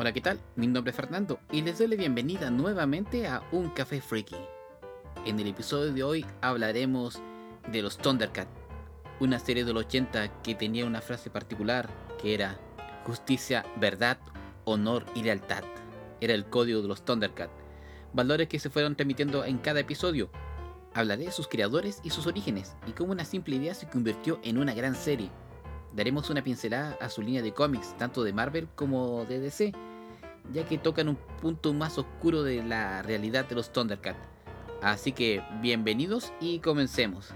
Hola, ¿qué tal? Mi nombre es Fernando y les doy la bienvenida nuevamente a Un Café Freaky. En el episodio de hoy hablaremos de los Thundercats, una serie de los 80 que tenía una frase particular que era justicia, verdad, honor y lealtad. Era el código de los Thundercats, valores que se fueron transmitiendo en cada episodio. Hablaré de sus creadores y sus orígenes y cómo una simple idea se convirtió en una gran serie daremos una pincelada a su línea de cómics, tanto de Marvel como de DC, ya que tocan un punto más oscuro de la realidad de los Thundercats. Así que bienvenidos y comencemos.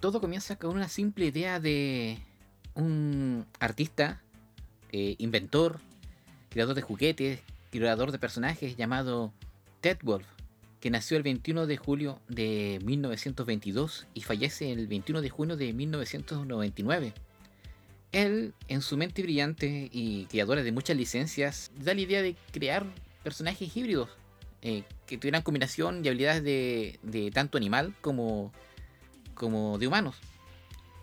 Todo comienza con una simple idea de un artista, eh, inventor, creador de juguetes, creador de personajes llamado Ted Wolf, que nació el 21 de julio de 1922 y fallece el 21 de junio de 1999. Él, en su mente brillante y creadora de muchas licencias, da la idea de crear personajes híbridos eh, que tuvieran combinación y habilidades de, tanto animal como, como de humanos.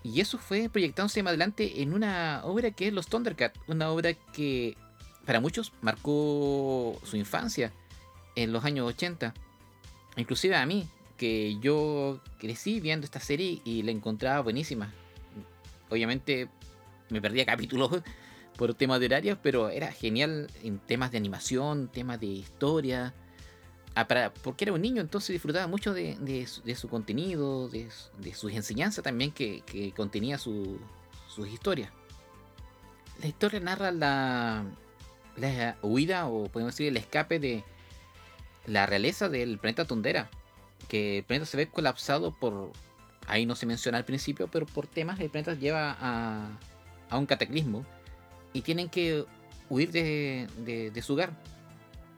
Y eso fue proyectándose más adelante en una obra que es Los Thundercats, una obra que para muchos marcó su infancia en los años 80 Inclusive a mí, que yo crecí viendo esta serie y la encontraba buenísima. Obviamente me perdía capítulos por temas de horarios, pero era genial en temas de animación, temas de historia. Ah, porque era un niño, entonces disfrutaba mucho de, su, contenido, de, sus enseñanzas también que, contenía sus historias. La historia narra la, la huida o podemos decir el escape de, la realeza del planeta Tondera. Que el planeta se ve colapsado por. Ahí no se menciona al principio, pero por temas el planeta lleva a, a un cataclismo y tienen que huir de, de, su hogar.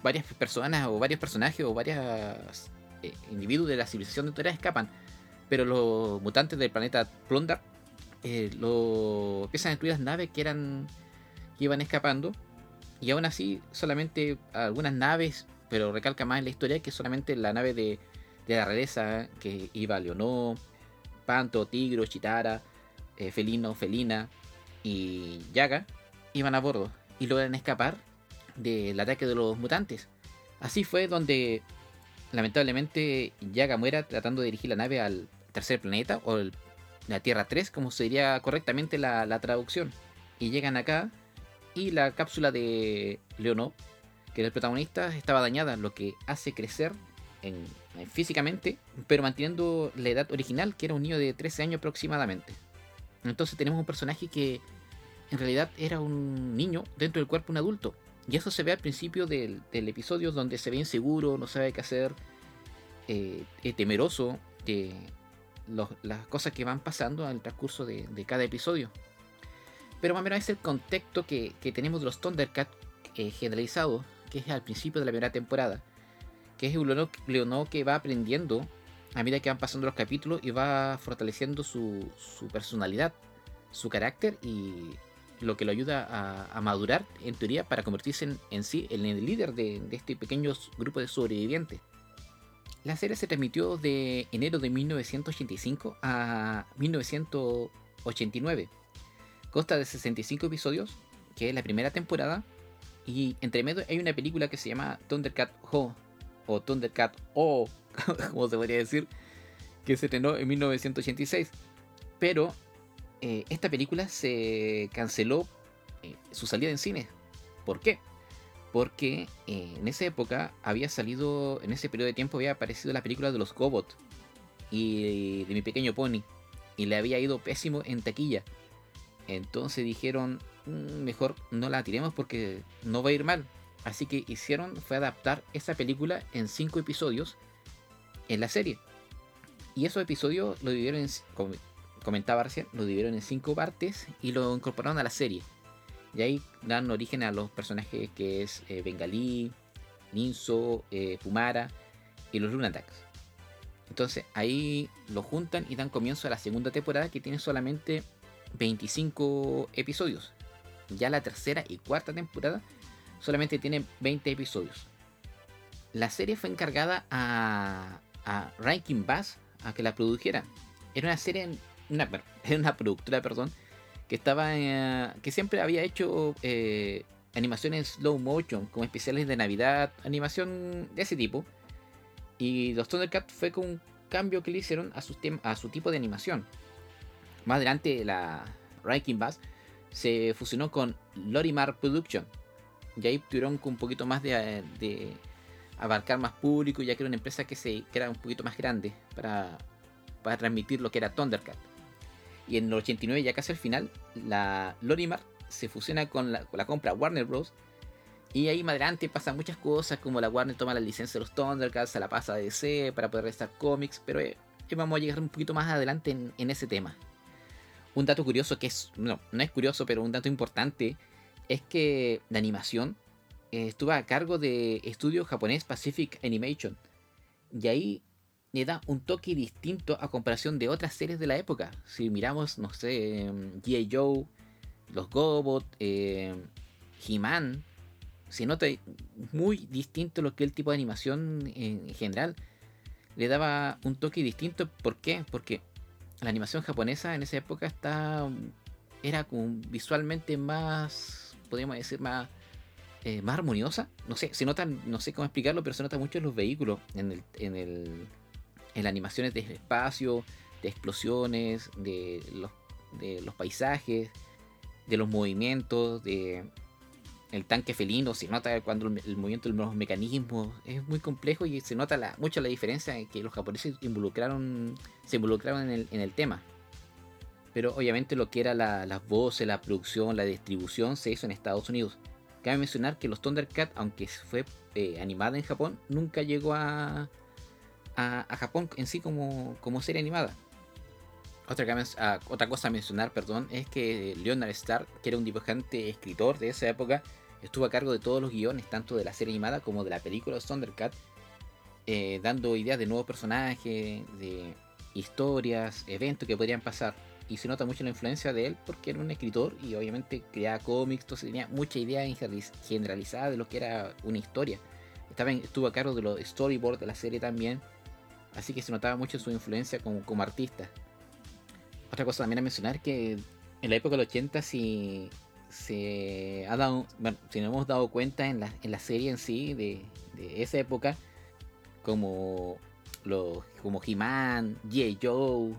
Varias personas o varios personajes o varios eh, individuos de la civilización de Tondera escapan, pero los mutantes del planeta Plundar eh, lo, empiezan a destruir las naves que eran que iban escapando y aún así solamente algunas naves pero recalca más en la historia que solamente la nave de, la realeza que iba Leonó, Panto, Tigro, Chitara, eh, Felino, Felina y Yaga iban a bordo y logran escapar del ataque de los mutantes. Así fue donde lamentablemente Yaga muera tratando de dirigir la nave al tercer planeta o la Tierra 3 como sería correctamente la, traducción. Y llegan acá y la cápsula de Leonó que el protagonista estaba dañada, lo que hace crecer en, físicamente, pero manteniendo la edad original, que era un niño de 13 años aproximadamente. Entonces tenemos un personaje que en realidad era un niño dentro del cuerpo de un adulto. Y eso se ve al principio del, episodio donde se ve inseguro, no sabe qué hacer, eh, temeroso de las cosas que van pasando el transcurso de, cada episodio. Pero más o menos es el contexto que, tenemos de los Thundercats eh, generalizados que es al principio de la primera temporada, que es un Leonor que va aprendiendo a medida que van pasando los capítulos y va fortaleciendo su, personalidad, su carácter y lo que lo ayuda a, madurar en teoría para convertirse en, sí en el líder de, este pequeño grupo de sobrevivientes. La serie se transmitió de enero de 1985 a 1989. Consta de 65 episodios, que es la primera temporada, y entre medio hay una película que se llama Thundercat Ho, o Thundercat O, como se podría decir, que se estrenó en 1986. Pero eh, esta película se canceló eh, su salida en cine. ¿Por qué? Porque eh, en esa época había salido, en ese periodo de tiempo había aparecido la película de los Gobot y de mi pequeño pony. Y le había ido pésimo en taquilla. Entonces dijeron, Mm, mejor no la tiremos porque no va a ir mal. Así que hicieron fue adaptar esa película en cinco episodios en la serie. Y esos episodios lo dividieron en, como comentaba recién, lo dividieron en cinco partes y lo incorporaron a la serie. Y ahí dan origen a los personajes que es eh, Bengalí, Ninso, eh, Pumara y los Lunatax. Entonces ahí lo juntan y dan comienzo a la segunda temporada que tiene solamente 25 episodios. Ya la tercera y cuarta temporada solamente tienen 20 episodios. La serie fue encargada a, a Rankin Bass a que la produjera. Era una serie, una, era una productora, perdón, que estaba eh, que siempre había hecho eh, animaciones slow motion, como especiales de Navidad, animación de ese tipo. Y los Thundercats fue con un cambio que le hicieron a su, a su tipo de animación. Más adelante la Ranking Bass se fusionó con Lorimar Production. Y ahí tuvieron un poquito más de, de, abarcar más público, ya que era una empresa que, se, que era un poquito más grande para, para transmitir lo que era Thundercat. Y en el 89, ya casi al final, la Lorimar se fusiona con la, con la compra Warner Bros. Y ahí más adelante pasan muchas cosas, como la Warner toma la licencia de los Thundercats, se la pasa a DC para poder estar cómics, pero eh, vamos a llegar un poquito más adelante en, en ese tema. Un dato curioso que es, no, no es curioso, pero un dato importante es que la animación eh, estuvo a cargo de estudio japonés Pacific Animation. Y ahí le da un toque distinto a comparación de otras series de la época. Si miramos, no sé, em, G.I. Joe, los Gobot, eh, He-Man, se nota muy distinto lo que el tipo de animación en general. Le daba un toque distinto. ¿Por qué? Porque la animación japonesa en esa época está era como visualmente más, podríamos decir, más, eh, más armoniosa. No sé, se nota, no sé cómo explicarlo, pero se nota mucho en los vehículos, en el, en el, en las animaciones de espacio, de explosiones, de los, de los paisajes, de los movimientos, de el tanque felino, se nota cuando el, movimiento de los mecanismos es muy complejo y se nota la, mucho la diferencia en que los japoneses involucraron, se involucraron en el, tema. Pero obviamente lo que era las voces, la producción, la distribución se hizo en Estados Unidos. Cabe mencionar que los Thundercats, aunque fue eh, animada en Japón, nunca llegó a, a, Japón en sí como, como serie animada. Otra, ah, otra cosa a mencionar, perdón, es que Leonard Starr, que era un dibujante escritor de esa época, estuvo a cargo de todos los guiones, tanto de la serie animada como de la película Thundercat, eh, dando ideas de nuevos personajes, de historias, eventos que podrían pasar. Y se nota mucho la influencia de él porque era un escritor y obviamente creaba cómics, tenía mucha idea generalizada de lo que era una historia. Estaba estuvo a cargo de los storyboards de la serie también, así que se notaba mucho su influencia como, como artista. Otra cosa también a mencionar que en la época del 80 si se ha dado, bueno, si nos hemos dado cuenta en la, en la serie en sí de, esa época, como los como He-Man, G.I. Joe,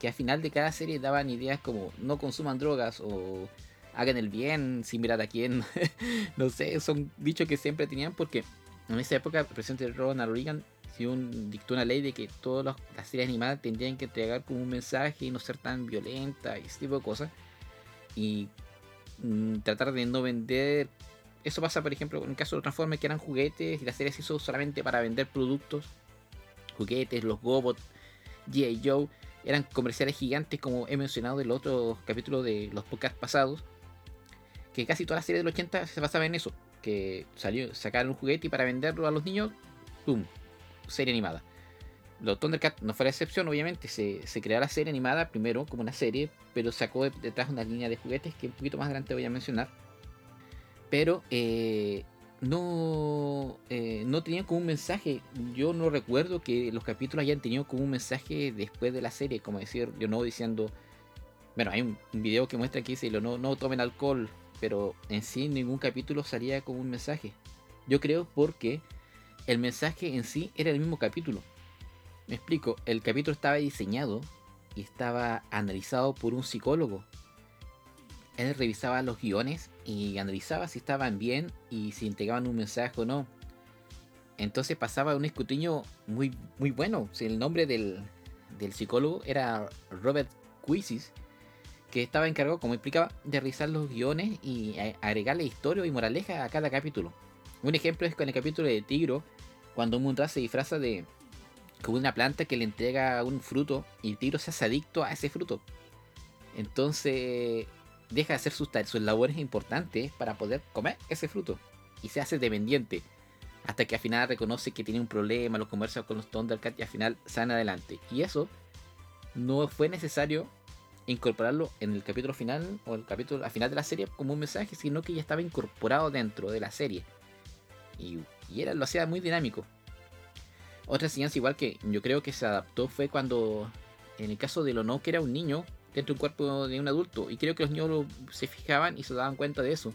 que al final de cada serie daban ideas como no consuman drogas o hagan el bien sin mirar a quién. no sé, son dichos que siempre tenían porque en esa época el presidente Ronald Reagan un, dictó una ley de que todas las series animadas tendrían que entregar como un mensaje y no ser tan violenta y ese tipo de cosas. Y Mm, tratar de no vender. Eso pasa, por ejemplo, en el caso de Transformers que eran juguetes y la serie se hizo solamente para vender productos. Juguetes, los Gobot, G.I. Joe, eran comerciales gigantes como he mencionado en los otros capítulos de los podcasts pasados. Que casi toda la serie del 80 se basaba en eso. Que salió, sacar un juguete y para venderlo a los niños, ¡pum! Serie animada. Los Thundercats no fue la excepción, obviamente. Se, se creó la serie animada primero como una serie, pero sacó detrás una línea de juguetes que un poquito más adelante voy a mencionar. Pero eh, no, eh, no tenían como un mensaje. Yo no recuerdo que los capítulos hayan tenido como un mensaje después de la serie, como decir, yo no diciendo. Bueno, hay un, video que muestra que dice, no, no tomen alcohol, pero en sí ningún capítulo salía como un mensaje. Yo creo porque el mensaje en sí era el mismo capítulo me explico, el capítulo estaba diseñado y estaba analizado por un psicólogo. Él revisaba los guiones y analizaba si estaban bien y si entregaban un mensaje o no. Entonces pasaba un escrutinio muy, muy bueno. el nombre del, psicólogo era Robert Quisis, que estaba encargado, como explicaba, de revisar los guiones y agregarle historia y moraleja a cada capítulo. Un ejemplo es con el capítulo de Tigro, cuando Munra se disfraza de, como una planta que le entrega un fruto y tigro se hace adicto a ese fruto. Entonces deja de hacer sus, sus labores importantes para poder comer ese fruto y se hace dependiente. Hasta que al final reconoce que tiene un problema, los conversa con los Thundercats y al final sale adelante. Y eso no fue necesario incorporarlo en el capítulo final o el capítulo al final de la serie como un mensaje, sino que ya estaba incorporado dentro de la serie. Y, y era, lo hacía muy dinámico. Otra enseñanza igual que yo creo que se adaptó fue cuando, en el caso de Lono, que era un niño, dentro de un cuerpo de un adulto. Y creo que los niños se fijaban y se daban cuenta de eso.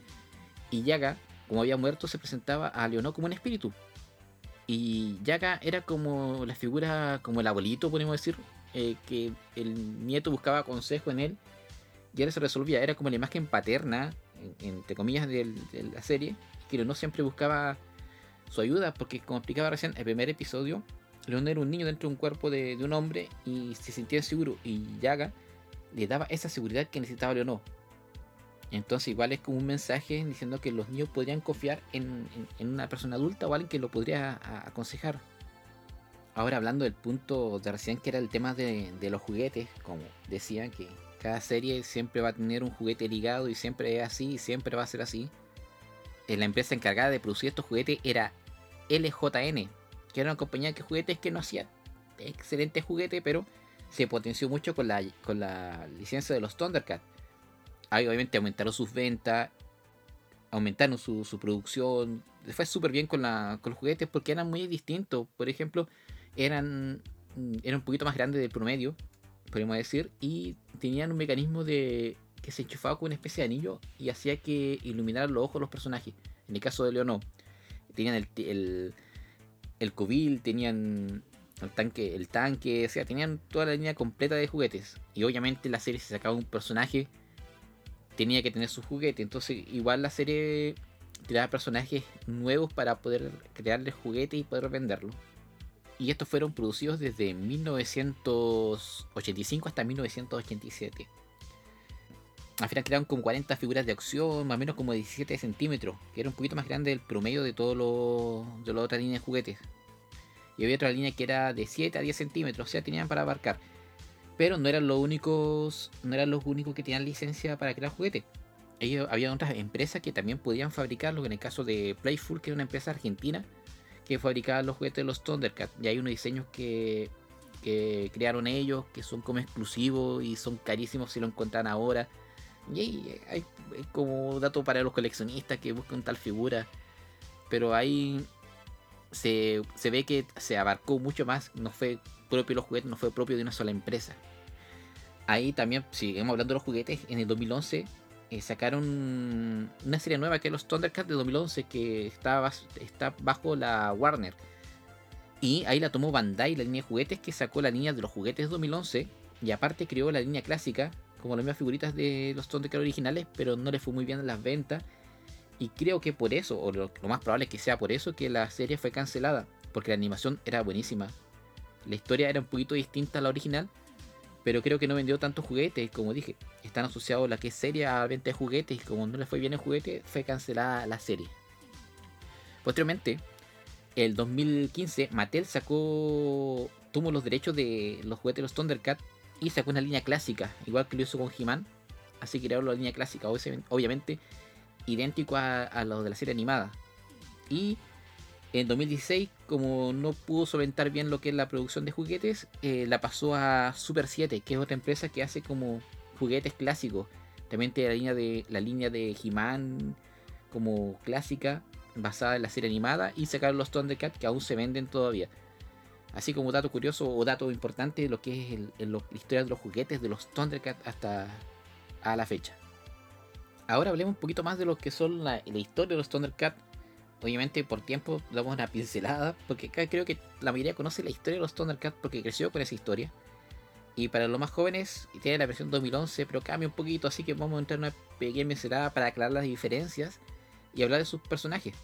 Y Yaga, como había muerto, se presentaba a Leonor como un espíritu. Y Yaga era como la figura, como el abuelito, podemos decir, eh, que el nieto buscaba consejo en él y ahora se resolvía. Era como la imagen paterna, entre comillas, de la serie, que Leonor siempre buscaba su ayuda, porque como explicaba recién, el primer episodio, Leonor era un niño dentro de un cuerpo de, un hombre y se sentía seguro. Y Yaga le daba esa seguridad que necesitaba Leonor. Entonces igual es como un mensaje diciendo que los niños podrían confiar en, una persona adulta o alguien que lo podría aconsejar. Ahora hablando del punto de recién que era el tema de, los juguetes, como decían que cada serie siempre va a tener un juguete ligado y siempre es así y siempre va a ser así. Eh, la empresa encargada de producir estos juguetes era LJN, que era una compañía de juguetes que no hacía excelentes juguetes, pero se potenció mucho con la, con la licencia de los Thundercats ahí obviamente aumentaron sus ventas, aumentaron su, producción. fue súper bien con, la, con los juguetes porque eran muy distintos. Por ejemplo, eran, eran un poquito más grandes del promedio, podemos decir, y tenían un mecanismo de que se enchufaba con una especie de anillo y hacía que iluminaran los ojos los personajes. En el caso de Leonor, tenían el, el, el cubil, tenían el tanque, el tanque, o sea, tenían toda la línea completa de juguetes. Y obviamente la serie se sacaba un personaje tenía que tener su juguete. Entonces, igual la serie tiraba personajes nuevos para poder crearles juguetes y poder venderlo. Y estos fueron producidos desde 1985 hasta 1987. Al final crearon como 40 figuras de acción, más o menos como 17 centímetros, que era un poquito más grande del promedio de todos los de la otra línea de juguetes. Y había otra línea que era de 7 a 10 centímetros, o sea, tenían para abarcar pero no eran los únicos, no eran los únicos que tenían licencia para crear juguetes. Ellos, había otras empresas que también podían fabricarlo, en el caso de Playful, que era una empresa argentina que fabricaba los juguetes de los Thundercats. Y hay unos diseños que, que crearon ellos, que son como exclusivos y son carísimos si lo encuentran ahora. Y hay, como dato para los coleccionistas que buscan tal figura. Pero ahí se, se, ve que se abarcó mucho más. No fue propio los juguetes, no fue propio de una sola empresa ahí también, seguimos hablando de los juguetes, en el 2011 eh, sacaron una serie nueva que es los Thundercats de 2011 que está, está bajo la Warner. Y ahí la tomó Bandai, la línea de juguetes, que sacó la línea de los juguetes de 2011 y aparte creó la línea clásica, como las mismas figuritas de los Thundercats originales, pero no le fue muy bien en las ventas. Y creo que por eso, o lo, más probable es que sea por eso, que la serie fue cancelada, porque la animación era buenísima. La historia era un poquito distinta a la original, pero creo que no vendió tantos juguetes, como dije, están asociados la que es serie a venta de juguetes y como no le fue bien el juguete, fue cancelada la serie. Posteriormente, el 2015, Mattel sacó, tuvo los derechos de los juguetes de los Thundercats y sacó una línea clásica, igual que lo hizo con He-Man, así que crearon la línea clásica, obviamente idéntico a, los de la serie animada. Y en 2016, como no pudo solventar bien lo que es la producción de juguetes, eh, la pasó a Super 7, que es otra empresa que hace como juguetes clásicos. También tiene la línea de la línea de He-Man como clásica, basada en la serie animada, y sacaron los Thundercats que aún se venden todavía. Así como dato curioso o dato importante, lo que es la historia de los juguetes de los Thundercats hasta a la fecha. Ahora hablemos un poquito más de lo que son la, historia de los Thundercats obviamente por tiempo damos una pincelada, porque acá creo que la mayoría conoce la historia de los Thundercats porque creció con esa historia. Y para los más jóvenes, tiene la versión 2011, pero cambia un poquito, así que vamos a entrar en una pequeña pincelada para aclarar las diferencias y hablar de sus personajes.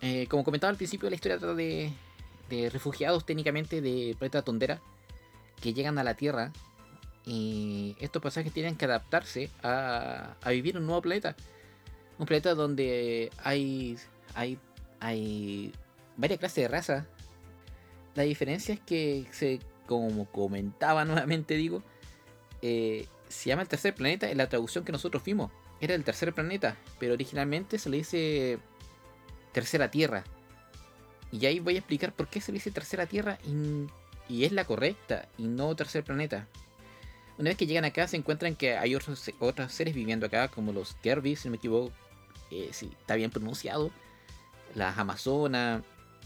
Eh, como comentaba al principio, la historia trata de, de refugiados técnicamente de planeta Tondera que llegan a la Tierra y estos personajes tienen que adaptarse a, a vivir en un nuevo planeta. Un planeta donde hay hay, hay varias clases de raza. La diferencia es que, se, como comentaba nuevamente, digo, eh, se llama el tercer planeta en la traducción que nosotros fuimos. Era el tercer planeta, pero originalmente se le dice tercera tierra. Y ahí voy a explicar por qué se le dice tercera tierra y, y es la correcta y no tercer planeta. Una vez que llegan acá se encuentran que hay otros, otros seres viviendo acá, como los Kirby, si no me equivoco, eh, si está bien pronunciado las Amazonas,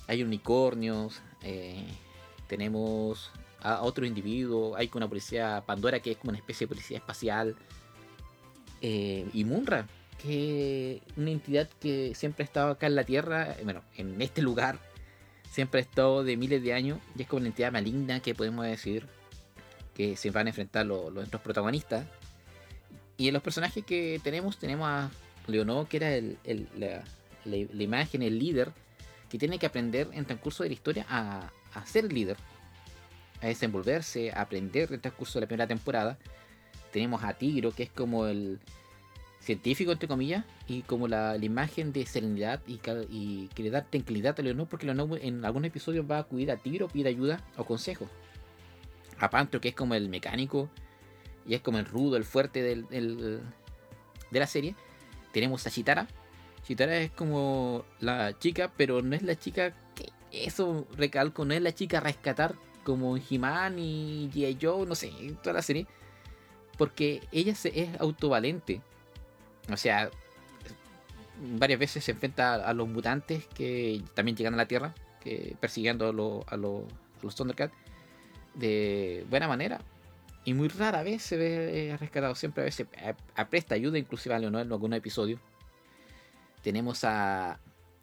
hay unicornios, eh, tenemos a otro individuo. Hay una policía Pandora que es como una especie de policía espacial. Eh, y Munra, que una entidad que siempre ha estado acá en la Tierra, bueno, en este lugar, siempre ha estado de miles de años. Y es como una entidad maligna que podemos decir que se van a enfrentar los, nuestros protagonistas. Y en los personajes que tenemos, tenemos a Leonor, que era el, la, la, imagen, el líder, que tiene que aprender en transcurso de la historia a, a ser líder, a desenvolverse, a aprender en el transcurso de la primera temporada. Tenemos a Tigro, que es como el científico, entre comillas, y como la, imagen de serenidad y, y, que le da tranquilidad a Leonor, porque Leonor en algunos episodios va a acudir a Tigro, pide ayuda o consejo. A Pantro, que es como el mecánico, y es como el rudo, el fuerte del, de la serie. Tenemos a Chitara. Chitara es como la chica, pero no es la chica que eso recalco, no es la chica a rescatar como He-Man y G.I. Joe, no sé, toda la serie. Porque ella es autovalente. O sea, varias veces se enfrenta a, los mutantes que también llegan a la Tierra, persiguiendo a, los Thundercats de buena manera. Y muy rara vez se ve eh, rescatado. Siempre a veces apresta ayuda, inclusive a Leonor en algunos episodios. Tenemos a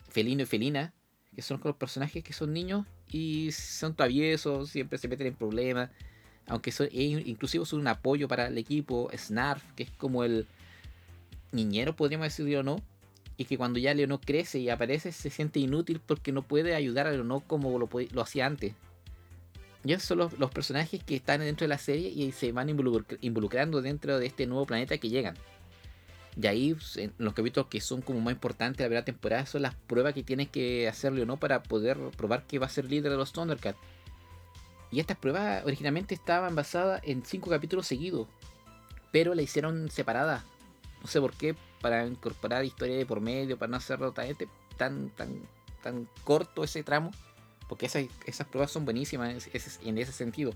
Felino y Felina, que son los personajes que son niños y son traviesos, siempre se meten en problemas. Aunque son, inclusive son un apoyo para el equipo. Snarf, que es como el niñero, podríamos decirlo o no. Y que cuando ya Leonor crece y aparece, se siente inútil porque no puede ayudar a Leonor como lo, lo hacía antes. Y esos son los, personajes que están dentro de la serie y se van involucrando dentro de este nuevo planeta que llegan. Y ahí, en los capítulos que son como más importantes de la primera temporada, son las pruebas que tienes que hacerle o no para poder probar que va a ser líder de los Thundercats. Y estas pruebas originalmente estaban basadas en cinco capítulos seguidos, pero la hicieron separada. No sé por qué, para incorporar historia de por medio, para no hacerlo tan, tan, tan, tan corto ese tramo. Porque esas, pruebas son buenísimas en ese sentido.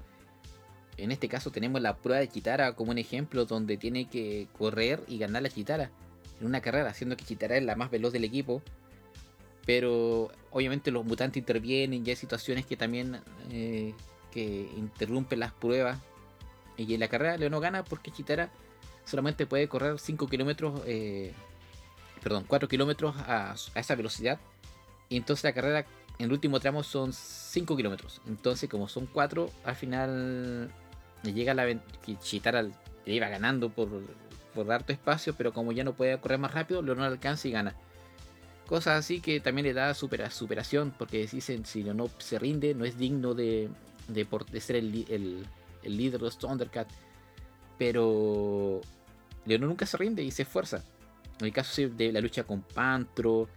En este caso tenemos la prueba de Chitara como un ejemplo donde tiene que correr y ganar la Chitara en una carrera, siendo que Chitara es la más veloz del equipo. Pero obviamente los mutantes intervienen y hay situaciones que también eh, que interrumpen las pruebas. Y en la carrera no gana porque Chitara solamente puede correr 5 kilómetros, eh, perdón, 4 kilómetros a esa velocidad. Y entonces la carrera en el último tramo son 5 kilómetros. Entonces, como son 4, al final llega la Chitara iba ganando por, por harto espacio, pero como ya no puede correr más rápido, Leonor alcanza y gana. Cosas así que también le da superación, porque dicen si Leonor se rinde, no es digno de, de, ser el, el, el, líder de los Thundercats. Pero Leonor nunca se rinde y se esfuerza. En el caso de la lucha con Pantro,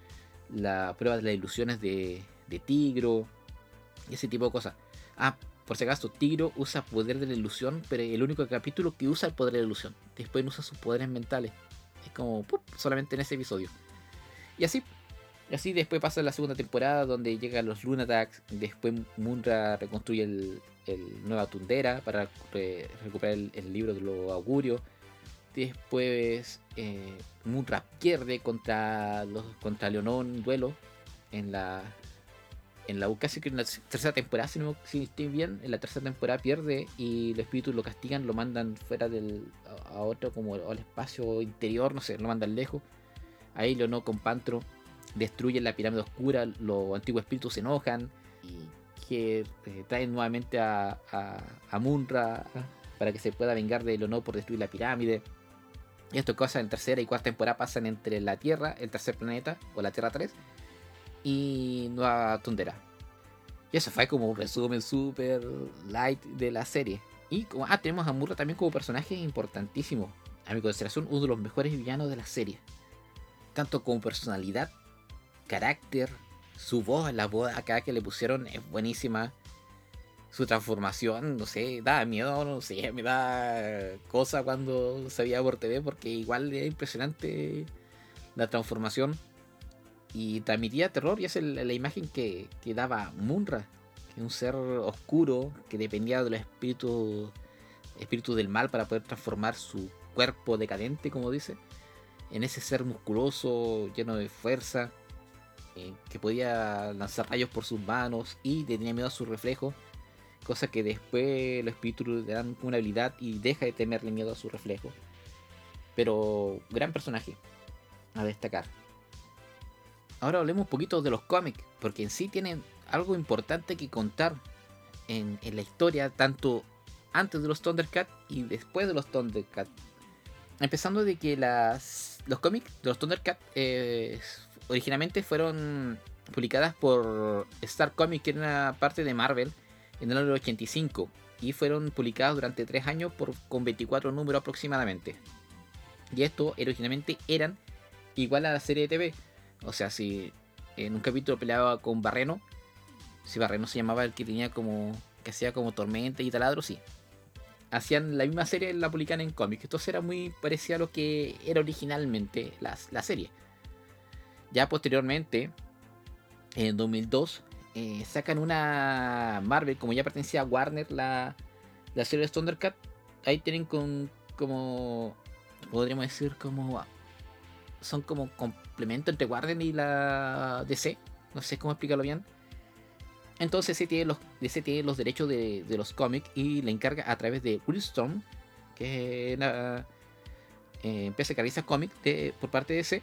la prueba de las ilusiones de, de Tigro y ese tipo de cosas. Ah, por si acaso, Tigro usa poder de la ilusión, pero el único capítulo que usa el poder de la ilusión. Después no usa sus poderes mentales. Es como solamente en ese episodio. Y así, y así después pasa la segunda temporada donde llegan los Lunatax. Después Munra reconstruye el, Nueva Tundera para recuperar el, libro de los augurios. Después eh, Munra pierde contra, los, contra Leonón duelo en la, en la casi que en la tercera temporada, si no si estoy bien, en la tercera temporada pierde y los espíritus lo castigan, lo mandan fuera del a, otro como al espacio interior, no sé, lo mandan lejos. Ahí no con Pantro destruyen la pirámide oscura, los antiguos espíritus se enojan y que eh, traen nuevamente a, a, Munra para que se pueda vengar de Lono por destruir la pirámide. Y esto cosas en tercera y cuarta temporada pasan entre la Tierra, el tercer planeta, o la Tierra 3, y Nueva Tundera. Y eso fue como un resumen super light de la serie. Y como, ah, tenemos a Murra también como personaje importantísimo. A mi consideración, uno de los mejores villanos de la serie. Tanto como personalidad, carácter, su voz, la voz acá que le pusieron es buenísima. Su transformación, no sé, da miedo, no sé, me da cosa cuando se veía por TV porque igual es impresionante la transformación y transmitía terror y es la imagen que, que daba Munra, que un ser oscuro que dependía de los espíritus, espíritus del mal para poder transformar su cuerpo decadente, como dice, en ese ser musculoso, lleno de fuerza, eh, que podía lanzar rayos por sus manos y tenía miedo a su reflejo. cosa que después los espíritus le dan una habilidad y deja de temerle miedo a su reflejo. Pero gran personaje a destacar. Ahora hablemos un poquito de los cómics, porque en sí tienen algo importante que contar en, la historia, tanto antes de los Thundercats y después de los Thundercats. Empezando de que las, los cómics de los Thundercats eh, originalmente fueron publicadas por Star Comics, que era una parte de Marvel, en el año 85. Y fueron publicadas durante 3 años por, con 24 números aproximadamente. Y esto originalmente eran igual a la serie de TV. O sea, si en un capítulo peleaba con Barreno, si Barreno se llamaba el que tenía como. que hacía como tormenta y taladro, sí. Hacían la misma serie, la publicaban en cómics. Esto era muy parecido a lo que era originalmente la, la serie. Ya posteriormente, en 2002, eh, sacan una Marvel, como ya pertenecía a Warner, la, la serie de Thundercat. Ahí tienen con, como, podríamos decir, como son como complemento entre Warner y la DC. No sé cómo explicarlo bien. Entonces DC tiene los, derechos de, los cómics y le encarga a través de Willstorm, que es una eh, empresa que realiza cómics por parte de DC,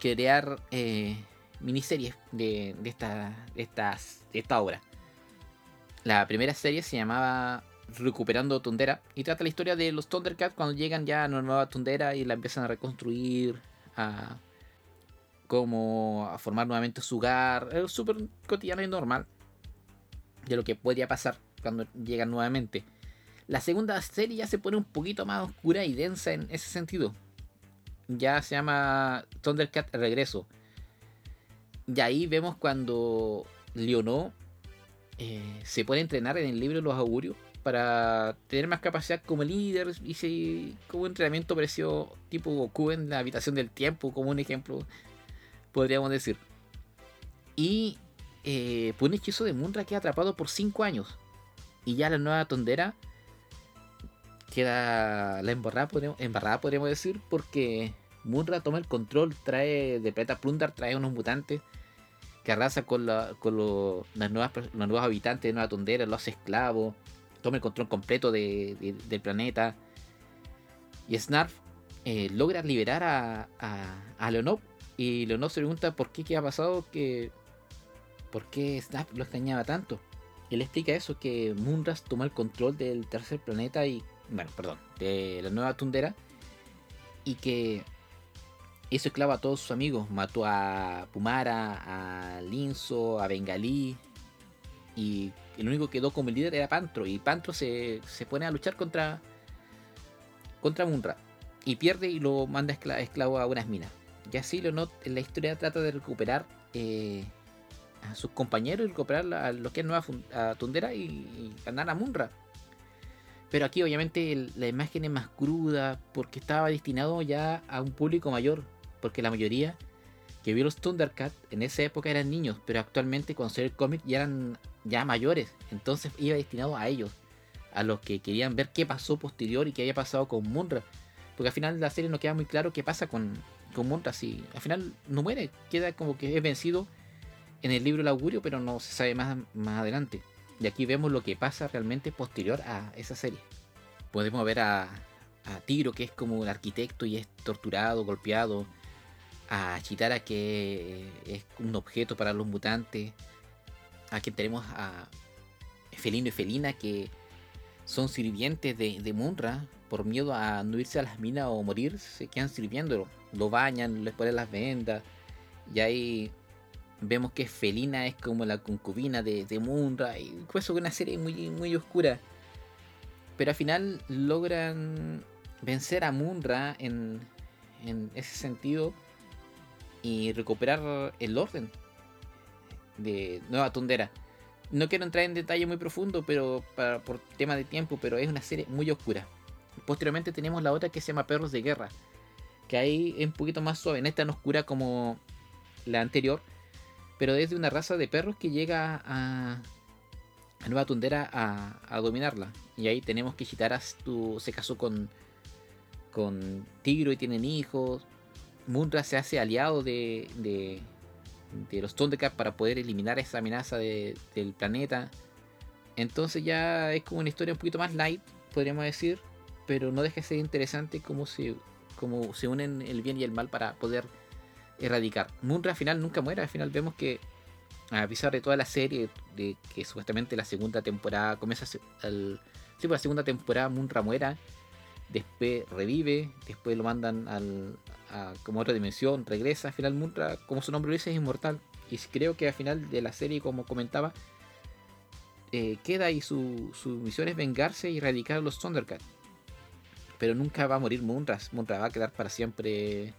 crear eh, miniseries de, esta, de, estas, de esta obra. La primera serie se llamaba Recuperando Tundera y trata la historia de los Thundercats cuando llegan ya a una nueva Tundera y la empiezan a reconstruir, a como a formar nuevamente su hogar, es súper cotidiano y normal de lo que podría pasar cuando llegan nuevamente. La segunda serie ya se pone un poquito más oscura y densa en ese sentido. Ya se llama Thundercat Regreso. Y ahí vemos cuando Leonor eh, se puede entrenar en el libro de los augurios para tener más capacidad como líder si como entrenamiento pareció tipo Goku en la habitación del tiempo como un ejemplo podríamos decir. Y eh, pues un hechizo de Munra queda atrapado por 5 años. Y ya la nueva tondera queda la embarrada podríamos, decir porque Munra toma el control trae de Plata Plundar trae unos mutantes que arrasa con las nuevas los nuevos habitantes de Nueva Tondera, los esclavos, toma el control completo del planeta. Y Snarf eh, logra liberar a, a, Leonov. Y Leonov se pregunta por qué, qué ha pasado, que, por qué Snarf lo extrañaba tanto. Él explica eso, que Munras toma el control del tercer planeta y, bueno, perdón, de la nueva tundera. Y que eso esclava a todos sus amigos. Mató a Pumara, a Linzo, a Bengalí. Y el único que quedó como líder era Pantro. Y Pantro se, pone a luchar contra, contra Munra. Y pierde y lo manda esclavo a unas minas. Y así Leonot en la historia trata de recuperar eh, a sus compañeros y recuperar a lo que es Nueva Tundera y, ganar a Munra. Pero aquí obviamente la imagen es más cruda porque estaba destinado ya a un público mayor. Porque la mayoría que vio los Thundercats en esa época eran niños, pero actualmente con ser el cómic ya eran ya mayores, entonces iba destinado a ellos, a los que querían ver qué pasó posterior y qué había pasado con Munra, porque al final de la serie no queda muy claro qué pasa con, con Munra, si al final no muere, queda como que es vencido en el libro El Augurio, pero no se sabe más, más adelante. Y aquí vemos lo que pasa realmente posterior a esa serie. Podemos ver a, a Tiro, que es como el arquitecto y es torturado, golpeado. A Chitara, que es un objeto para los mutantes Aquí tenemos a Felino y Felina que son sirvientes de, Munra por miedo a no irse a las minas o morir, se quedan sirviéndolo. Lo bañan, les ponen las vendas. Y ahí vemos que Felina es como la concubina de, Munra. Y pues es una serie muy, muy oscura. Pero al final logran vencer a Munra en, en ese sentido y recuperar el orden de Nueva Tundera. No quiero entrar en detalle muy profundo, pero por tema de tiempo, pero es una serie muy oscura. Posteriormente tenemos la otra que se llama Perros de Guerra, que ahí es un poquito más suave, en esta no oscura como la anterior, pero es de una raza de perros que llega a, Nueva Tundera a, dominarla. Y ahí tenemos que Chitara se casó con, con Tigro y tienen hijos. Munra se hace aliado de, de los Thundercats para poder eliminar esa amenaza del planeta. Entonces ya es como una historia un poquito más light, podríamos decir, pero no deja de ser interesante cómo se, cómo se unen el bien y el mal para poder erradicar. Munra al final nunca muere, al final vemos que a pesar de toda la serie, de que supuestamente la segunda temporada comienza al, sí, pues la segunda temporada Munra muera, después revive, después lo mandan al, como otra dimensión, regresa, al final Munra, como su nombre lo dice, es inmortal. Y creo que al final de la serie, como comentaba, eh, queda y su, su, misión es vengarse y erradicar a los Thundercats. Pero nunca va a morir Munra, Munra va a quedar para siempre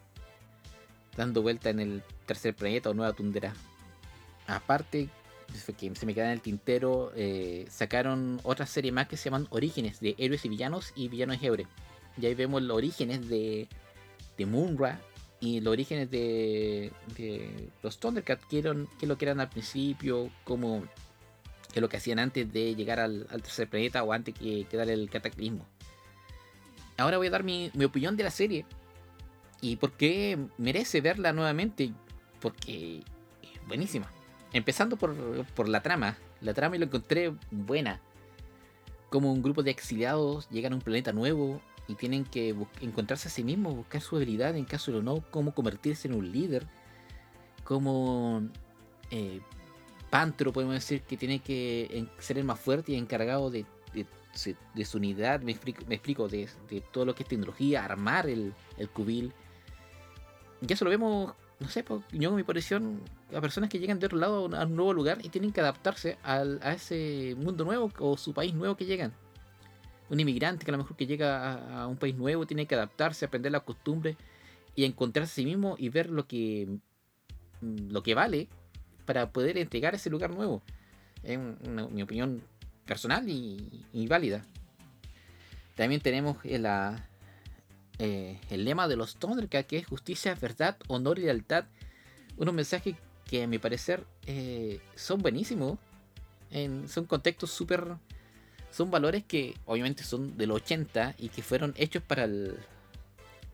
dando vuelta en el tercer planeta o nueva tundera. Aparte, que se me queda en el tintero, eh, sacaron otra serie más que se llaman Orígenes, de héroes y villanos y villanos Hebre. Y ahí vemos los orígenes de, de Munra y los orígenes de, los Thundercats, que, que lo que eran al principio, como que lo que hacían antes de llegar al, tercer planeta o antes que, que el cataclismo. Ahora voy a dar mi, opinión de la serie y por qué merece verla nuevamente, porque es buenísima. Empezando por, por la trama. La trama lo encontré buena. Como un grupo de exiliados llegan a un planeta nuevo y tienen que encontrarse a sí mismos, buscar su habilidad en caso de no, cómo convertirse en un líder. Como eh, Pantro, podemos decir, que tiene que ser el más fuerte y encargado de, de, su unidad, me explico, de, todo lo que es tecnología, armar el, el cubil. Ya se lo vemos no sé, yo mi posición, a personas que llegan de otro lado a un nuevo lugar y tienen que adaptarse al, a ese mundo nuevo o su país nuevo que llegan. Un inmigrante que a lo mejor que llega a, un país nuevo tiene que adaptarse, aprender las costumbres y encontrarse a sí mismo y ver lo que, lo que vale para poder entregar ese lugar nuevo. Es mi opinión personal y, válida. También tenemos la, eh, el lema de los Thundercats, que es justicia, verdad, honor y lealtad. Unos mensajes que a mi parecer eh, son buenísimos. En, son contextos súper... Son valores que obviamente son del 80 y que fueron hechos para el,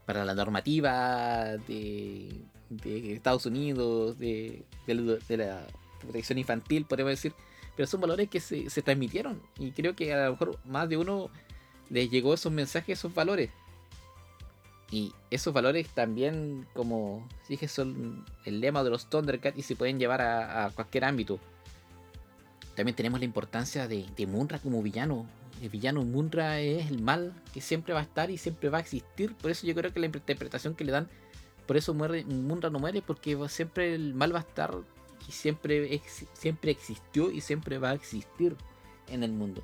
para la normativa de, de Estados Unidos, de, de, la protección infantil, podemos decir. Pero son valores que se, se transmitieron y creo que a lo mejor más de uno les llegó esos mensajes, esos valores. Y esos valores también, como dije, son el lema de los Thundercats y se pueden llevar a, cualquier ámbito. También tenemos la importancia de, Munra como villano. El villano Munra es el mal que siempre va a estar y siempre va a existir. Por eso yo creo que la interpretación que le dan, por eso muere, Munra no muere, porque siempre el mal va a estar y siempre, siempre existió y siempre va a existir en el mundo.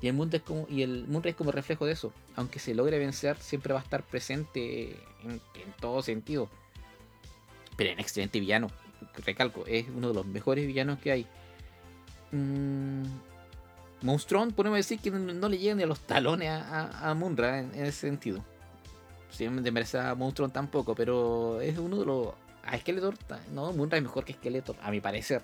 Y el mundo es como, y el es como reflejo de eso. Aunque se logre vencer, siempre va a estar presente en, todo sentido. Pero en excelente villano. Recalco, es uno de los mejores villanos que hay. Mmm, Monstrón, podemos decir que no, le llegan ni a los talones a, a, Munra en, ese sentido. Si me merece a Monstrón tampoco, pero es uno de los. A Skeletor, no, Munra es mejor que Skeletor, a mi parecer.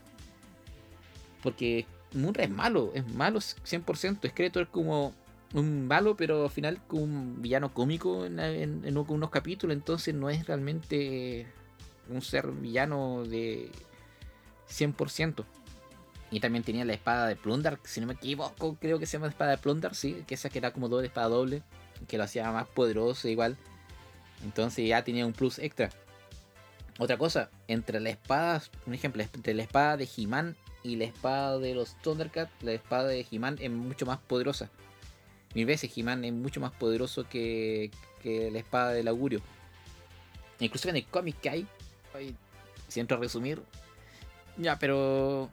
Porque Munra es malo, es malo 100%. Skeletor es como un malo, pero al final como un villano cómico en, unos capítulos, entonces no es realmente un ser villano de 100%. Y también tenía la espada de Plundar, si no me equivoco, creo que se llama espada de Plundar, sí, que esa que era como doble espada doble, que lo hacía más poderoso igual. Entonces ya tenía un plus extra. Otra cosa, entre la espada, un ejemplo, entre la espada de He-Man y la espada de los Thundercats, la espada de He-Man es mucho más poderosa. Mil veces He-Man es mucho más poderoso que, la espada del augurio. Incluso en el cómic que hay, si entro a resumir, ya, pero...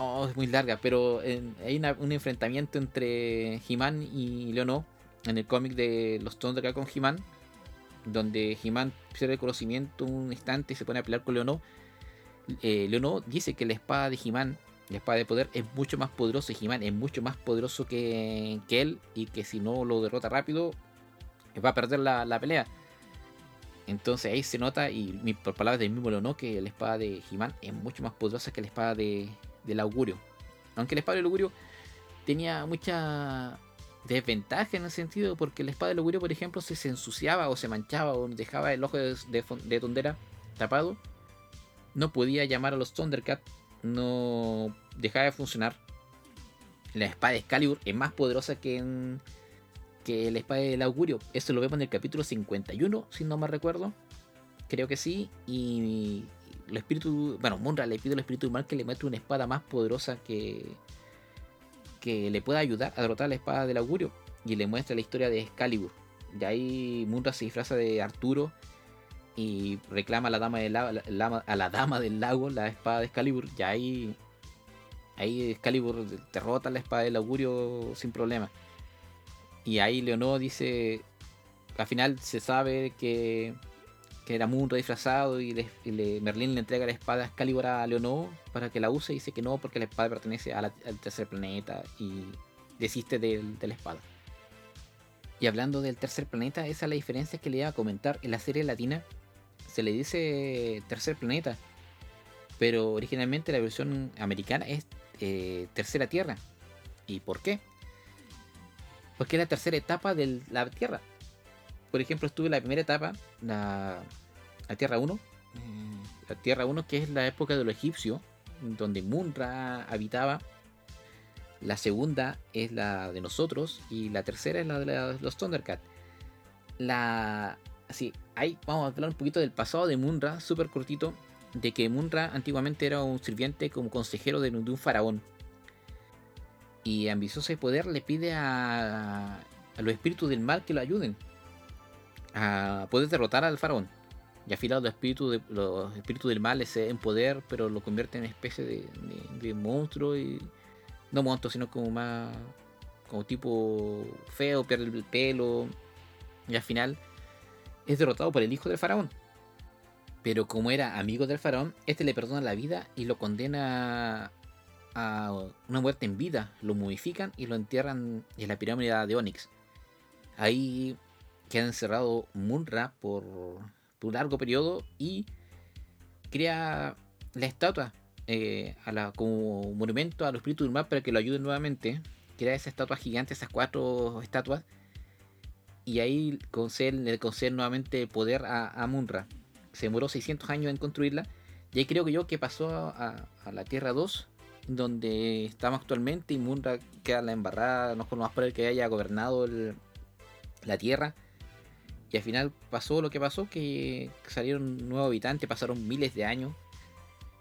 Oh, es muy larga, pero hay un enfrentamiento entre He-Man y Leono en el cómic de los Thundercats con He-Man, donde He-Man pierde el conocimiento un instante y se pone a pelear con Leono eh, dice que la espada de He-Man, la espada de poder, es mucho más poderosa. He-Man es mucho más poderoso que, él y que si no lo derrota rápido, va a perder la, pelea. Entonces ahí se nota, y por palabras del mismo Leonó, que la espada de He-Man es mucho más poderosa que la espada de, del augurio. Aunque la espada del augurio tenía mucha desventaja en el sentido, porque la espada del augurio, por ejemplo, se, se ensuciaba o se manchaba o dejaba el ojo de, de tondera tapado no podía llamar a los Thundercats, no dejaba de funcionar. la espada de Excalibur es más poderosa que, que la espada del augurio. Eso lo vemos en el capítulo 51, si no me recuerdo. Creo que sí. Y el espíritu, bueno, Munra le pide al espíritu mal que le muestre una espada más poderosa que, que le pueda ayudar a derrotar la espada del augurio. Y le muestra la historia de Excalibur. De ahí Munra se disfraza de Arturo y reclama a la dama del a la dama del lago la espada de Excalibur. Y ahí, ahí Excalibur derrota la espada del augurio sin problema. Y ahí Leonor dice, al final se sabe que que era Munra disfrazado y, Merlín le entrega la espada Excalibur a Leonor para que la use y dice que no porque la espada pertenece al tercer planeta y desiste de, la espada. Y hablando del tercer planeta, esa es la diferencia que le iba a comentar. En la serie latina se le dice tercer planeta, pero originalmente la versión americana es eh, tercera tierra. ¿Y por qué? Porque es la tercera etapa de la Tierra por ejemplo, estuve en la primera etapa, la, Tierra 1. La Tierra 1, que es la época de los egipcios, donde Munra habitaba. La segunda es la de nosotros. Y la tercera es la de los Thundercats. La. Así, ahí vamos a hablar un poquito del pasado de Munra, súper cortito. De que Munra antiguamente era un sirviente como consejero de, un faraón. Y ambicioso de poder le pide a, a los espíritus del mal que lo ayuden a poder derrotar al faraón. Y afilado los espíritus, de, los espíritus del mal en poder, pero lo convierte en especie de, monstruo y. No monstruo, sino como más. como tipo feo, pierde el pelo. Y al final es derrotado por el hijo del faraón. Pero como era amigo del faraón, este le perdona la vida y lo condena a una muerte en vida. Lo modifican y lo entierran en la pirámide de Onix. Ahí queda encerrado Munra por, un largo periodo y crea la estatua eh, a la, como monumento a los espíritus del mar para que lo ayuden nuevamente. Crea esa estatua gigante, esas cuatro estatuas. Y ahí le concede nuevamente poder a, Munra. Se demoró 600 años en construirla. Y ahí creo que yo que pasó a, la Tierra 2, donde estamos actualmente, y Munra queda la embarrada, no es más el que haya gobernado la Tierra y al final pasó lo que pasó, que salieron nuevos habitantes, pasaron miles de años.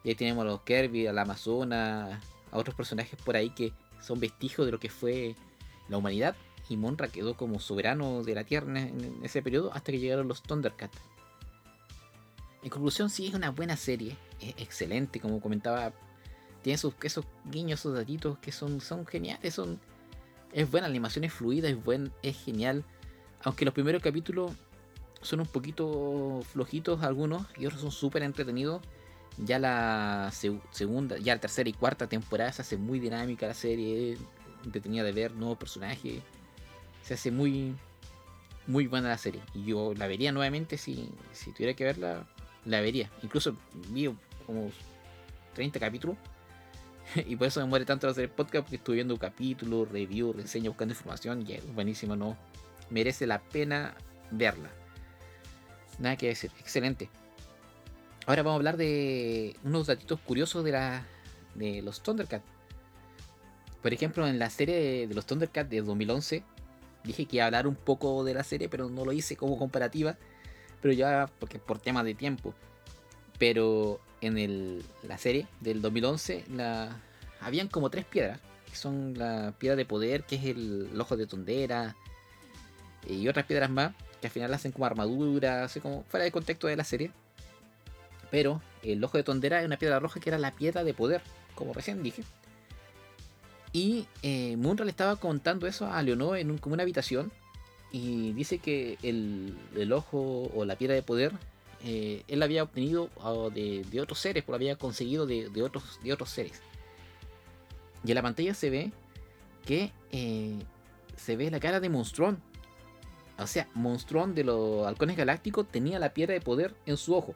Y ahí tenemos a los Kirby, a la Amazona, a otros personajes por ahí que son vestigios de lo que fue la humanidad. Y Monra quedó como soberano de la Tierra en ese periodo hasta que llegaron los Thundercats. En conclusión, sí es una buena serie, es excelente, como comentaba. Tiene sus, esos guiños, esos datitos que son, son geniales, son, es buena, la animación es fluida, es, buen, es genial aunque los primeros capítulos son un poquito flojitos algunos y otros son súper entretenidos. Ya la segunda, ya la tercera y cuarta temporada se hace muy dinámica la serie, entretenida de ver nuevos personajes. Se hace muy, muy buena la serie. Y yo la vería nuevamente si, si tuviera que verla, la vería. Incluso vi como 30 capítulos. y por eso me muere tanto hacer el podcast porque estuve viendo capítulos, reviews, reseñas, buscando información. Y es buenísimo, ¿no? Merece la pena verla. Nada que decir, excelente. Ahora vamos a hablar de unos datitos curiosos de, la, de los Thundercats. Por ejemplo, en la serie de los Thundercats de 2011, dije que iba a hablar un poco de la serie, pero no lo hice como comparativa. Pero ya, porque por temas de tiempo. Pero en el, la serie del 2011, la, habían como tres piedras. Son la piedra de poder, que es el, el ojo de tondera, y otras piedras más que al final hacen como armadura, así como fuera de contexto de la serie. Pero el ojo de tondera es una piedra roja que era la piedra de poder, como recién dije. Y eh, Munra le estaba contando eso a Leonor en como una habitación. Y dice que el, ojo o la piedra de poder eh, él había obtenido ah, de, otros seres, pues lo había conseguido de, otros, de otros seres. Y en la pantalla se ve que eh, se ve la cara de Monstrón, o sea, Monstrón de los halcones galácticos tenía la piedra de poder en su ojo.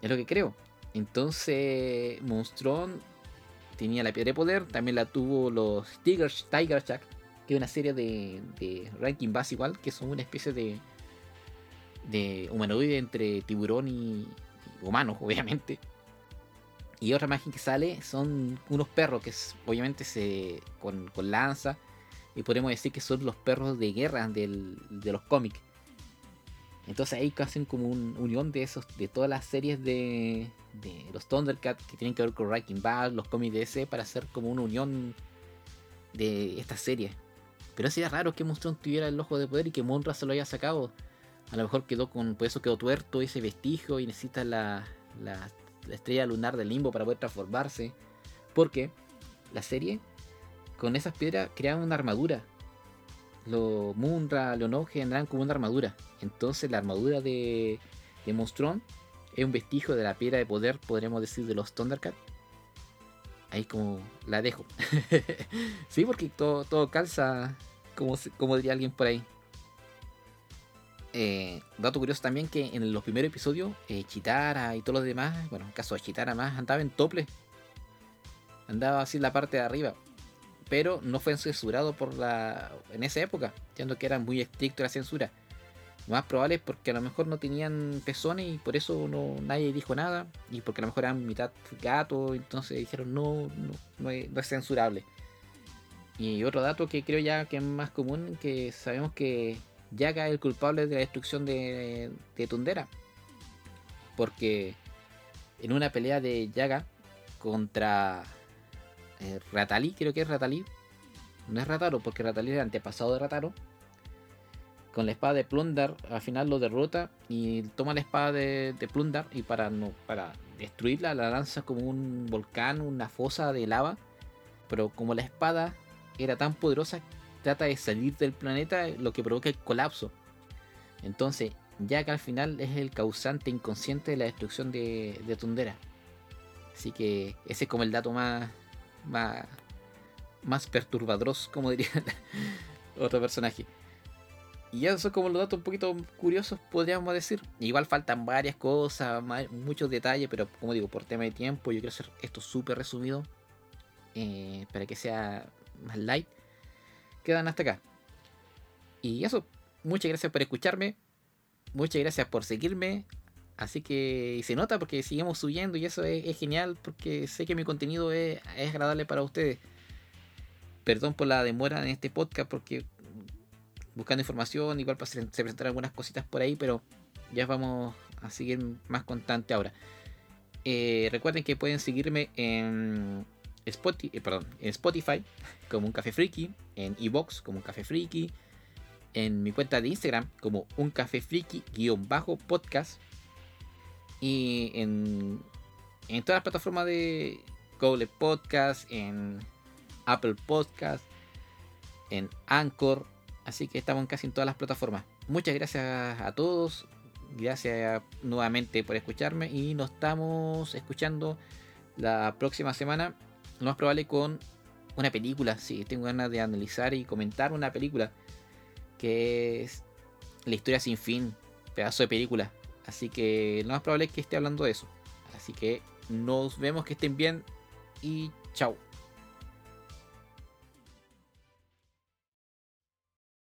Es lo que creo. Entonces, Monstrón tenía la piedra de poder. También la tuvo los Tiger, Tiger Shark, que es una serie de, de ranking base igual, que son una especie de, de humanoide entre tiburón y, humanos, obviamente. Y otra imagen que sale son unos perros que obviamente se con, lanza. Y podemos decir que son los perros de guerra del, de los cómics. Entonces ahí hacen como una unión de esos, de todas las series de, de los Thundercats que tienen que ver con Wrecking Ball, los cómics de ese, para hacer como una unión de esta serie. Pero sería raro que Monstrón tuviera el ojo de poder y que Monra se lo haya sacado. A lo mejor quedó con, por eso quedó tuerto ese vestigio y necesita la, la, estrella lunar del limbo para poder transformarse. Porque la serie, con esas piedras, creaban una armadura. Los Munra, Leonog generan como una armadura. Entonces la armadura de, de Monstrón es un vestigio de la piedra de poder, podríamos decir, de los Thundercats. Ahí como la dejo. sí, porque todo, todo calza, como, como diría alguien por ahí. Eh, dato curioso también que en los primeros episodios, eh, Chitara y todos los demás, bueno, en caso de Chitara más, andaba en tople. Andaba así en la parte de arriba. Pero no fue censurado por la. en esa época, siendo que era muy estricto la censura. Lo más probable es porque a lo mejor no tenían pezones y por eso no, nadie dijo nada. Y porque a lo mejor eran mitad gato, entonces dijeron no, no, es, no es censurable. Y otro dato que creo ya que es más común, que sabemos que Yaga es el culpable de la destrucción de, Tundera. Porque en una pelea de Yaga contra eh, Ratali, creo que es Ratali. No es Rataro, porque Ratali era antepasado de Rataro. Con la espada de Plundar, al final lo derrota y toma la espada de, de Plundar y para, no, para destruirla la lanza como un volcán, una fosa de lava. Pero como la espada era tan poderosa trata de salir del planeta, lo que provoca el colapso. Entonces, ya que al final es el causante inconsciente de la destrucción de, de Tundera. Así que ese es como el dato más, más, más perturbador, como diría otro personaje. Y eso es como los datos un poquito curiosos, podríamos decir. Igual faltan varias cosas, muchos detalles, pero como digo, por tema de tiempo, yo quiero hacer esto súper resumido eh, para que sea más light quedan hasta acá. Y eso, muchas gracias por escucharme. Muchas gracias por seguirme. Así que se nota porque seguimos subiendo y eso es, genial porque sé que mi contenido es, agradable para ustedes. Perdón por la demora en este podcast porque buscando información, igual para se presentar algunas cositas por ahí, pero ya vamos a seguir más constante ahora. Eh, recuerden que pueden seguirme en Spotify, eh, en Spotify como un café friki, en Evox como un café friki, en mi cuenta de Instagram como un café friki guion bajo podcast y en, todas las plataformas de Google Podcast, en Apple Podcast, en Anchor, así que estamos casi en todas las plataformas. Muchas gracias a todos, gracias nuevamente por escucharme y nos estamos escuchando la próxima semana lo más probable con una película. Sí, tengo ganas de analizar y comentar una película que es La historia sin fin, pedazo de película. Así que lo más probable es que esté hablando de eso. Así que nos vemos, que estén bien y chao.